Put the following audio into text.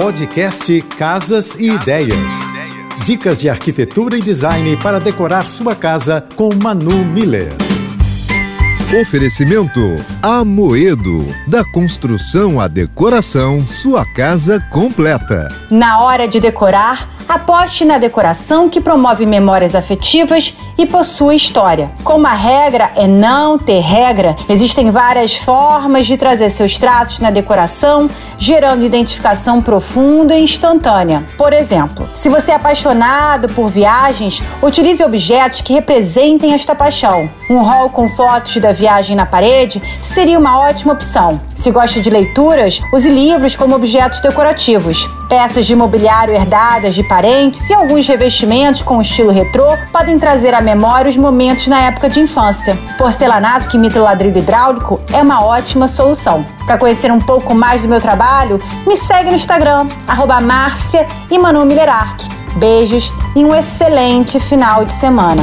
Podcast Casas e Ideias. Dicas de arquitetura e design para decorar sua casa com Manu Miller. Oferecimento Amoedo. Da construção à decoração, sua casa completa. Na hora de decorar, aposte na decoração que promove memórias afetivas e possui história. Como a regra é não ter regra, existem várias formas de trazer seus traços na decoração, gerando identificação profunda e instantânea. Por exemplo, se você é apaixonado por viagens, utilize objetos que representem esta paixão. Um hall com fotos da viagem na parede seria uma ótima opção. Se gosta de leituras, use livros como objetos decorativos. Peças de mobiliário herdadas de parentes e alguns revestimentos com estilo retrô podem trazer à memória os momentos na época de infância. Porcelanato que imita ladrilho hidráulico é uma ótima solução. Para conhecer um pouco mais do meu trabalho, me segue no Instagram, arroba Márcia e Manu Beijos e um excelente final de semana.